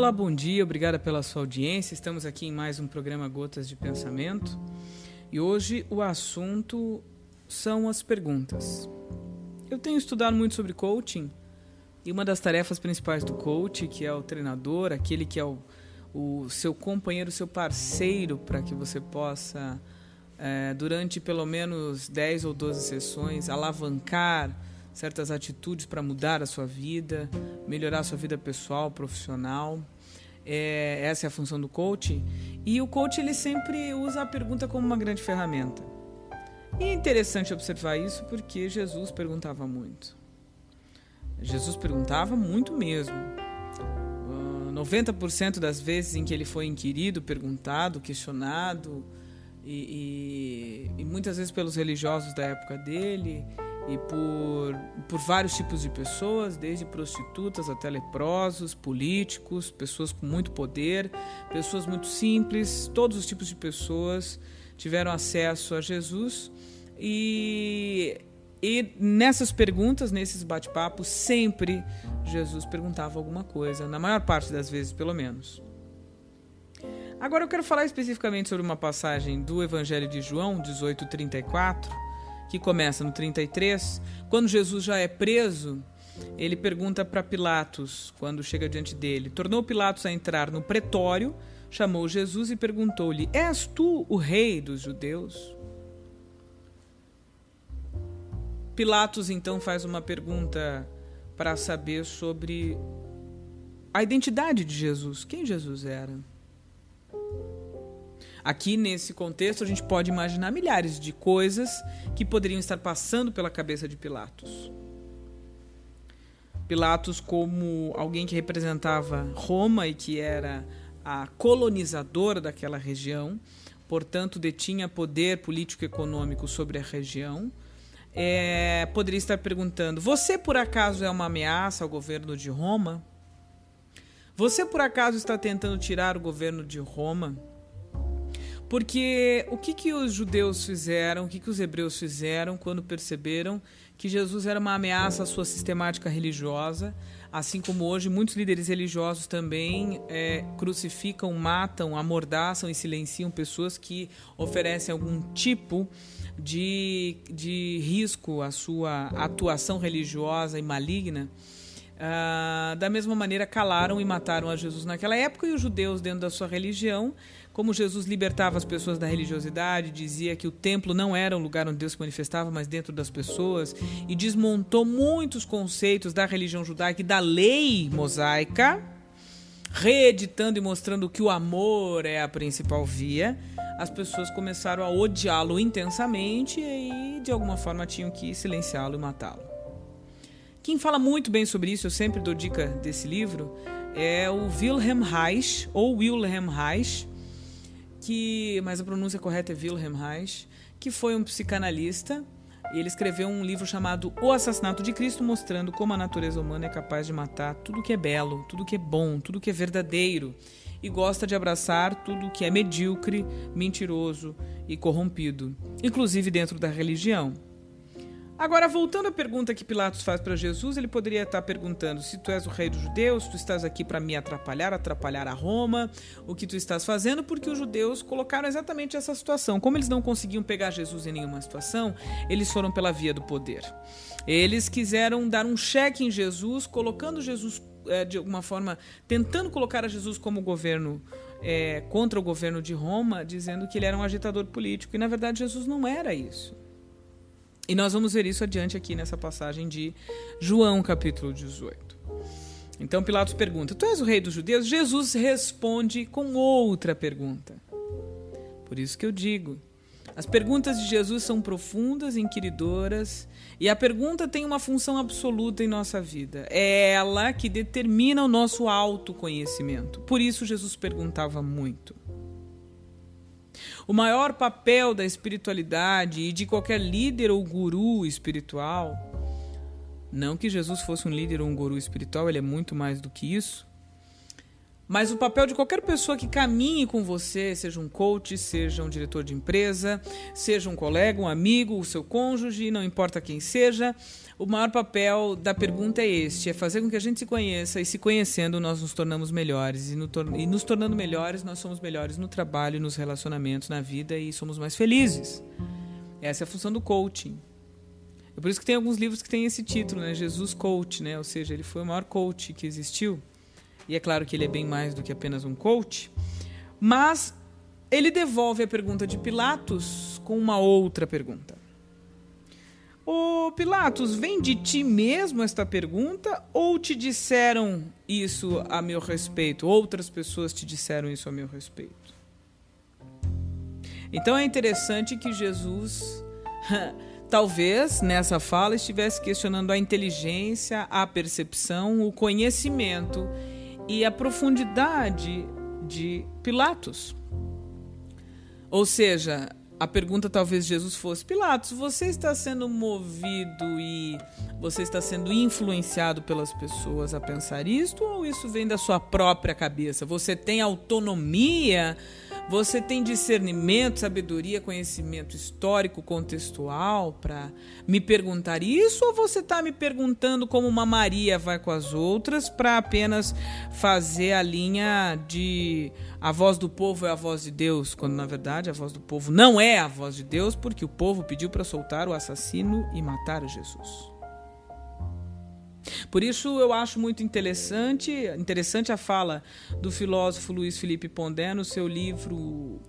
Olá, bom dia, obrigada pela sua audiência. Estamos aqui em mais um programa Gotas de Pensamento e hoje o assunto são as perguntas. Eu tenho estudado muito sobre coaching e uma das tarefas principais do coach, que é o treinador, aquele que é o, o seu companheiro, seu parceiro, para que você possa, é, durante pelo menos 10 ou 12 sessões, alavancar certas atitudes para mudar a sua vida, melhorar a sua vida pessoal, profissional. É, essa é a função do coach. E o coach ele sempre usa a pergunta como uma grande ferramenta. E é interessante observar isso porque Jesus perguntava muito. Jesus perguntava muito mesmo. Uh, ah, 90% das vezes em que ele foi inquirido, perguntado, questionado, e, e, e muitas vezes pelos religiosos da época dele, e por, por vários tipos de pessoas, desde prostitutas até leprosos, políticos, pessoas com muito poder, pessoas muito simples, todos os tipos de pessoas tiveram acesso a Jesus e, e nessas perguntas, nesses bate-papos, sempre Jesus perguntava alguma coisa, na maior parte das vezes, pelo menos. Agora eu quero falar especificamente sobre uma passagem do Evangelho de João, 18:34 que começa no 33, quando Jesus já é preso, ele pergunta para Pilatos, quando chega diante dele: tornou Pilatos a entrar no pretório, chamou Jesus e perguntou-lhe: És tu o rei dos judeus? Pilatos então faz uma pergunta para saber sobre a identidade de Jesus, quem Jesus era. Aqui nesse contexto a gente pode imaginar milhares de coisas que poderiam estar passando pela cabeça de Pilatos. Pilatos, como alguém que representava Roma e que era a colonizadora daquela região, portanto detinha poder político-econômico sobre a região, é, poderia estar perguntando: Você por acaso é uma ameaça ao governo de Roma? Você por acaso está tentando tirar o governo de Roma? Porque o que, que os judeus fizeram, o que, que os hebreus fizeram quando perceberam que Jesus era uma ameaça à sua sistemática religiosa, assim como hoje muitos líderes religiosos também é, crucificam, matam, amordaçam e silenciam pessoas que oferecem algum tipo de, de risco à sua atuação religiosa e maligna. Uh, da mesma maneira, calaram e mataram a Jesus naquela época, e os judeus, dentro da sua religião, como Jesus libertava as pessoas da religiosidade, dizia que o templo não era um lugar onde Deus se manifestava, mas dentro das pessoas, e desmontou muitos conceitos da religião judaica e da lei mosaica, reeditando e mostrando que o amor é a principal via, as pessoas começaram a odiá-lo intensamente e, de alguma forma, tinham que silenciá-lo e matá-lo. Quem fala muito bem sobre isso, eu sempre dou dica desse livro, é o Wilhelm Reich, ou Wilhelm Reich, que, mas a pronúncia correta é Wilhelm Reich, que foi um psicanalista ele escreveu um livro chamado O Assassinato de Cristo, mostrando como a natureza humana é capaz de matar tudo que é belo, tudo que é bom, tudo que é verdadeiro e gosta de abraçar tudo que é medíocre, mentiroso e corrompido, inclusive dentro da religião. Agora, voltando à pergunta que Pilatos faz para Jesus, ele poderia estar perguntando: se tu és o rei dos judeus, tu estás aqui para me atrapalhar, atrapalhar a Roma, o que tu estás fazendo? Porque os judeus colocaram exatamente essa situação. Como eles não conseguiam pegar Jesus em nenhuma situação, eles foram pela via do poder. Eles quiseram dar um cheque em Jesus, colocando Jesus é, de alguma forma, tentando colocar a Jesus como governo. É, contra o governo de Roma, dizendo que ele era um agitador político. E na verdade, Jesus não era isso. E nós vamos ver isso adiante aqui nessa passagem de João, capítulo 18. Então Pilatos pergunta: Tu és o rei dos judeus? Jesus responde com outra pergunta. Por isso que eu digo: as perguntas de Jesus são profundas, inquiridoras, e a pergunta tem uma função absoluta em nossa vida. É ela que determina o nosso autoconhecimento. Por isso Jesus perguntava muito. O maior papel da espiritualidade e de qualquer líder ou guru espiritual, não que Jesus fosse um líder ou um guru espiritual, ele é muito mais do que isso, Mas o papel de qualquer pessoa que caminhe com você, seja um coach, seja um diretor de empresa, seja um colega, um amigo, o seu cônjuge, não importa quem seja, o maior papel da pergunta é este: é fazer com que a gente se conheça e se conhecendo nós nos tornamos melhores. E, no, e nos tornando melhores, nós somos melhores no trabalho, nos relacionamentos, na vida e somos mais felizes. Essa é a função do coaching. É por isso que tem alguns livros que têm esse título, né? Jesus Coach, né? Ou seja, ele foi o maior coach que existiu. E é claro que ele é bem mais do que apenas um coach, mas ele devolve a pergunta de Pilatos com uma outra pergunta. Ô Pilatos, vem de ti mesmo esta pergunta ou te disseram isso a meu respeito? Outras pessoas te disseram isso a meu respeito? Então é interessante que Jesus, talvez nessa fala, estivesse questionando a inteligência, a percepção, o conhecimento e a profundidade de Pilatos. Ou seja, a pergunta talvez Jesus fosse: Pilatos, você está sendo movido e você está sendo influenciado pelas pessoas a pensar isto ou isso vem da sua própria cabeça? Você tem autonomia você tem discernimento, sabedoria, conhecimento histórico, contextual para me perguntar isso? Ou você está me perguntando como uma Maria vai com as outras para apenas fazer a linha de a voz do povo é a voz de Deus, quando na verdade a voz do povo não é a voz de Deus, porque o povo pediu para soltar o assassino e matar Jesus. Por isso eu acho muito interessante, interessante a fala do filósofo Luiz Felipe Pondé no seu livro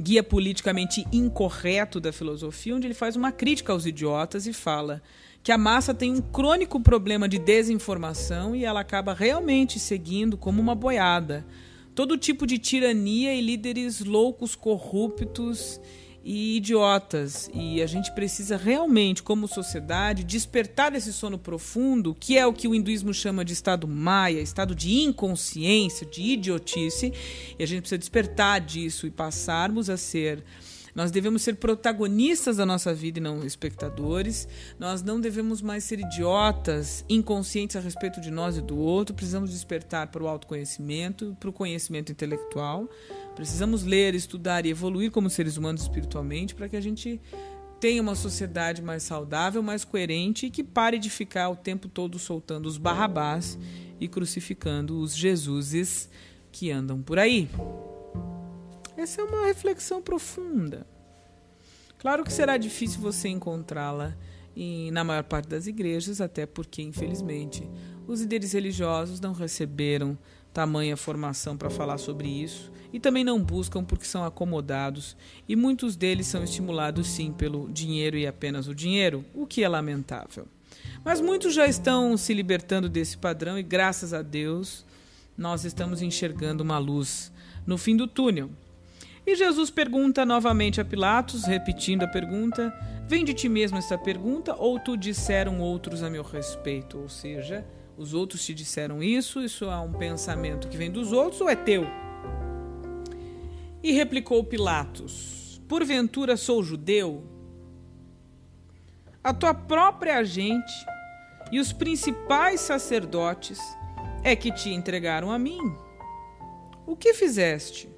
Guia Politicamente Incorreto da Filosofia, onde ele faz uma crítica aos idiotas e fala que a massa tem um crônico problema de desinformação e ela acaba realmente seguindo como uma boiada. Todo tipo de tirania e líderes loucos, corruptos e idiotas. E a gente precisa realmente, como sociedade, despertar desse sono profundo, que é o que o hinduísmo chama de estado maia, estado de inconsciência, de idiotice. E a gente precisa despertar disso e passarmos a ser nós devemos ser protagonistas da nossa vida e não espectadores. Nós não devemos mais ser idiotas, inconscientes a respeito de nós e do outro. Precisamos despertar para o autoconhecimento, para o conhecimento intelectual. Precisamos ler, estudar e evoluir como seres humanos espiritualmente para que a gente tenha uma sociedade mais saudável, mais coerente e que pare de ficar o tempo todo soltando os barrabás e crucificando os Jesuses que andam por aí. Essa é uma reflexão profunda. Claro que será difícil você encontrá-la na maior parte das igrejas, até porque, infelizmente, os líderes religiosos não receberam tamanha formação para falar sobre isso e também não buscam porque são acomodados e muitos deles são estimulados sim pelo dinheiro e apenas o dinheiro, o que é lamentável. Mas muitos já estão se libertando desse padrão e graças a Deus nós estamos enxergando uma luz no fim do túnel. E Jesus pergunta novamente a Pilatos, repetindo a pergunta: Vem de ti mesmo esta pergunta, ou tu disseram outros a meu respeito? Ou seja, os outros te disseram isso, isso é um pensamento que vem dos outros ou é teu? E replicou Pilatos: Porventura sou judeu? A tua própria gente e os principais sacerdotes é que te entregaram a mim. O que fizeste?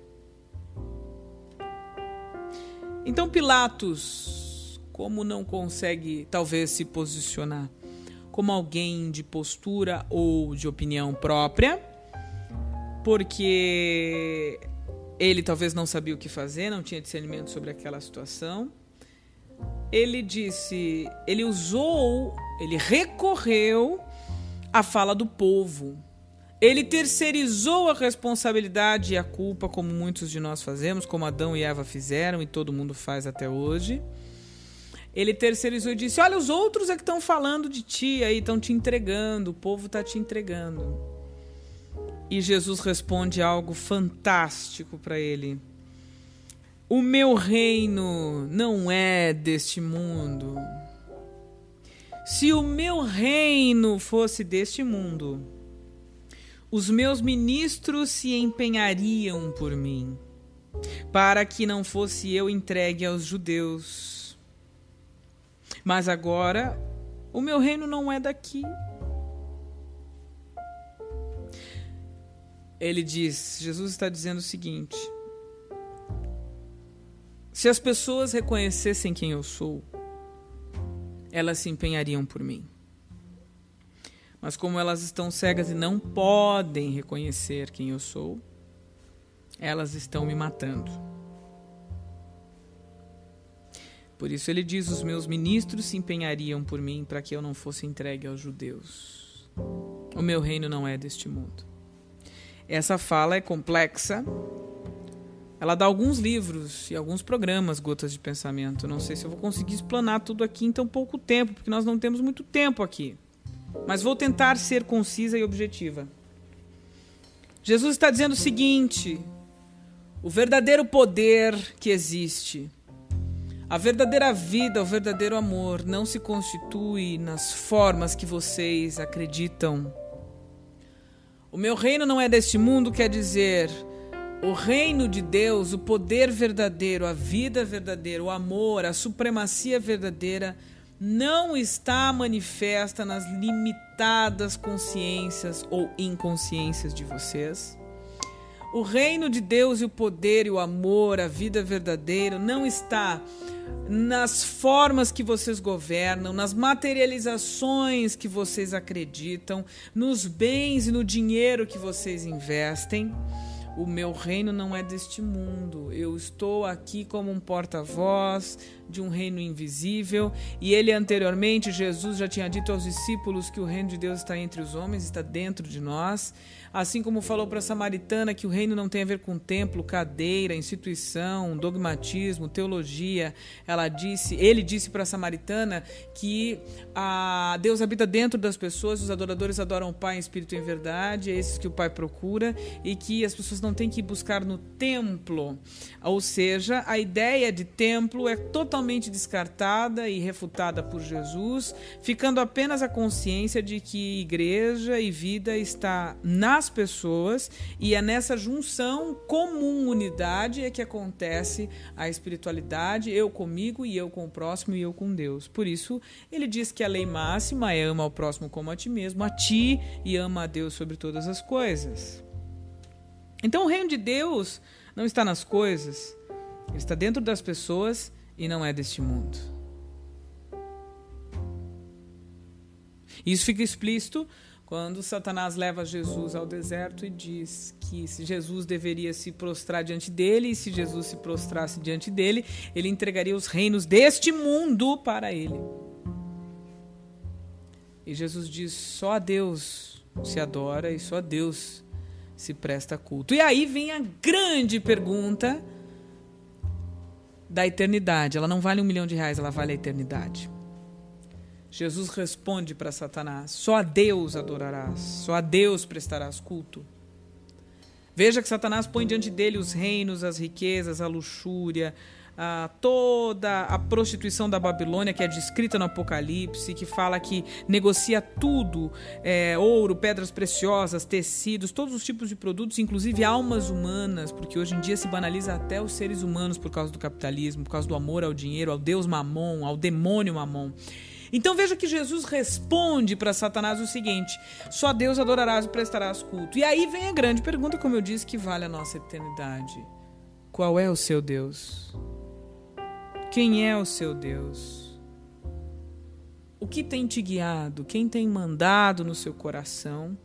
Então Pilatos, como não consegue talvez se posicionar como alguém de postura ou de opinião própria, porque ele talvez não sabia o que fazer, não tinha discernimento sobre aquela situação. Ele disse, ele usou, ele recorreu à fala do povo ele terceirizou a responsabilidade e a culpa, como muitos de nós fazemos, como Adão e Eva fizeram e todo mundo faz até hoje. Ele terceirizou e disse: Olha, os outros é que estão falando de ti aí, estão te entregando, o povo está te entregando. E Jesus responde algo fantástico para ele: O meu reino não é deste mundo. Se o meu reino fosse deste mundo, os meus ministros se empenhariam por mim, para que não fosse eu entregue aos judeus. Mas agora o meu reino não é daqui. ele diz: Jesus está dizendo o seguinte. Se as pessoas reconhecessem quem eu sou, elas se empenhariam por mim. Mas como elas estão cegas e não podem reconhecer quem eu sou, elas estão me matando. Por isso ele diz: Os meus ministros se empenhariam por mim para que eu não fosse entregue aos judeus. O meu reino não é deste mundo. Essa fala é complexa, ela dá alguns livros e alguns programas, Gotas de Pensamento. Não sei se eu vou conseguir explanar tudo aqui em tão pouco tempo, porque nós não temos muito tempo aqui. Mas vou tentar ser concisa e objetiva. Jesus está dizendo o seguinte: o verdadeiro poder que existe, a verdadeira vida, o verdadeiro amor não se constitui nas formas que vocês acreditam. O meu reino não é deste mundo, quer dizer, o reino de Deus, o poder verdadeiro, a vida verdadeira, o amor, a supremacia verdadeira não está manifesta nas limitadas consciências ou inconsciências de vocês. O reino de Deus e o poder e o amor, a vida verdadeira, não está nas formas que vocês governam, nas materializações que vocês acreditam, nos bens e no dinheiro que vocês investem. O meu reino não é deste mundo. Eu estou aqui como um porta-voz de um reino invisível. E ele anteriormente, Jesus já tinha dito aos discípulos que o reino de Deus está entre os homens, está dentro de nós. Assim como falou para a samaritana que o reino não tem a ver com templo, cadeira, instituição, dogmatismo, teologia. Ela disse, ele disse para a samaritana que a Deus habita dentro das pessoas, os adoradores adoram o Pai em espírito e em verdade, é esses que o Pai procura e que as pessoas não têm que buscar no templo. Ou seja, a ideia de templo é totalmente descartada e refutada por Jesus, ficando apenas a consciência de que igreja e vida está na as pessoas e é nessa junção comum unidade é que acontece a espiritualidade, eu comigo e eu com o próximo e eu com Deus. Por isso, ele diz que a lei máxima é ama ao próximo como a ti mesmo, a ti e ama a Deus sobre todas as coisas. Então, o reino de Deus não está nas coisas, está dentro das pessoas e não é deste mundo. Isso fica explícito quando Satanás leva Jesus ao deserto e diz que se Jesus deveria se prostrar diante dele, e se Jesus se prostrasse diante dele, ele entregaria os reinos deste mundo para ele. E Jesus diz: só a Deus se adora e só a Deus se presta culto. E aí vem a grande pergunta da eternidade. Ela não vale um milhão de reais, ela vale a eternidade. Jesus responde para Satanás: Só a Deus adorarás, só a Deus prestarás culto. Veja que Satanás põe diante dele os reinos, as riquezas, a luxúria, a toda a prostituição da Babilônia que é descrita no Apocalipse, que fala que negocia tudo: é, ouro, pedras preciosas, tecidos, todos os tipos de produtos, inclusive almas humanas, porque hoje em dia se banaliza até os seres humanos por causa do capitalismo, por causa do amor ao dinheiro, ao Deus Mamon, ao demônio Mamon. Então veja que Jesus responde para Satanás o seguinte: só Deus adorarás e prestarás culto. E aí vem a grande pergunta, como eu disse, que vale a nossa eternidade: qual é o seu Deus? Quem é o seu Deus? O que tem te guiado? Quem tem mandado no seu coração?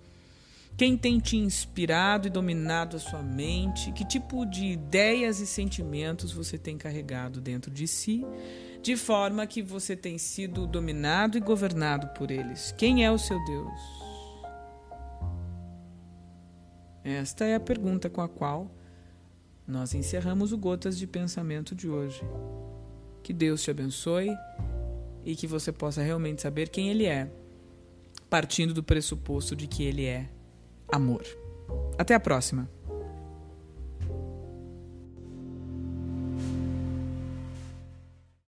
Quem tem te inspirado e dominado a sua mente? Que tipo de ideias e sentimentos você tem carregado dentro de si? de forma que você tem sido dominado e governado por eles. Quem é o seu Deus? Esta é a pergunta com a qual nós encerramos o Gotas de Pensamento de hoje. Que Deus te abençoe e que você possa realmente saber quem Ele é, partindo do pressuposto de que Ele é amor. Até a próxima!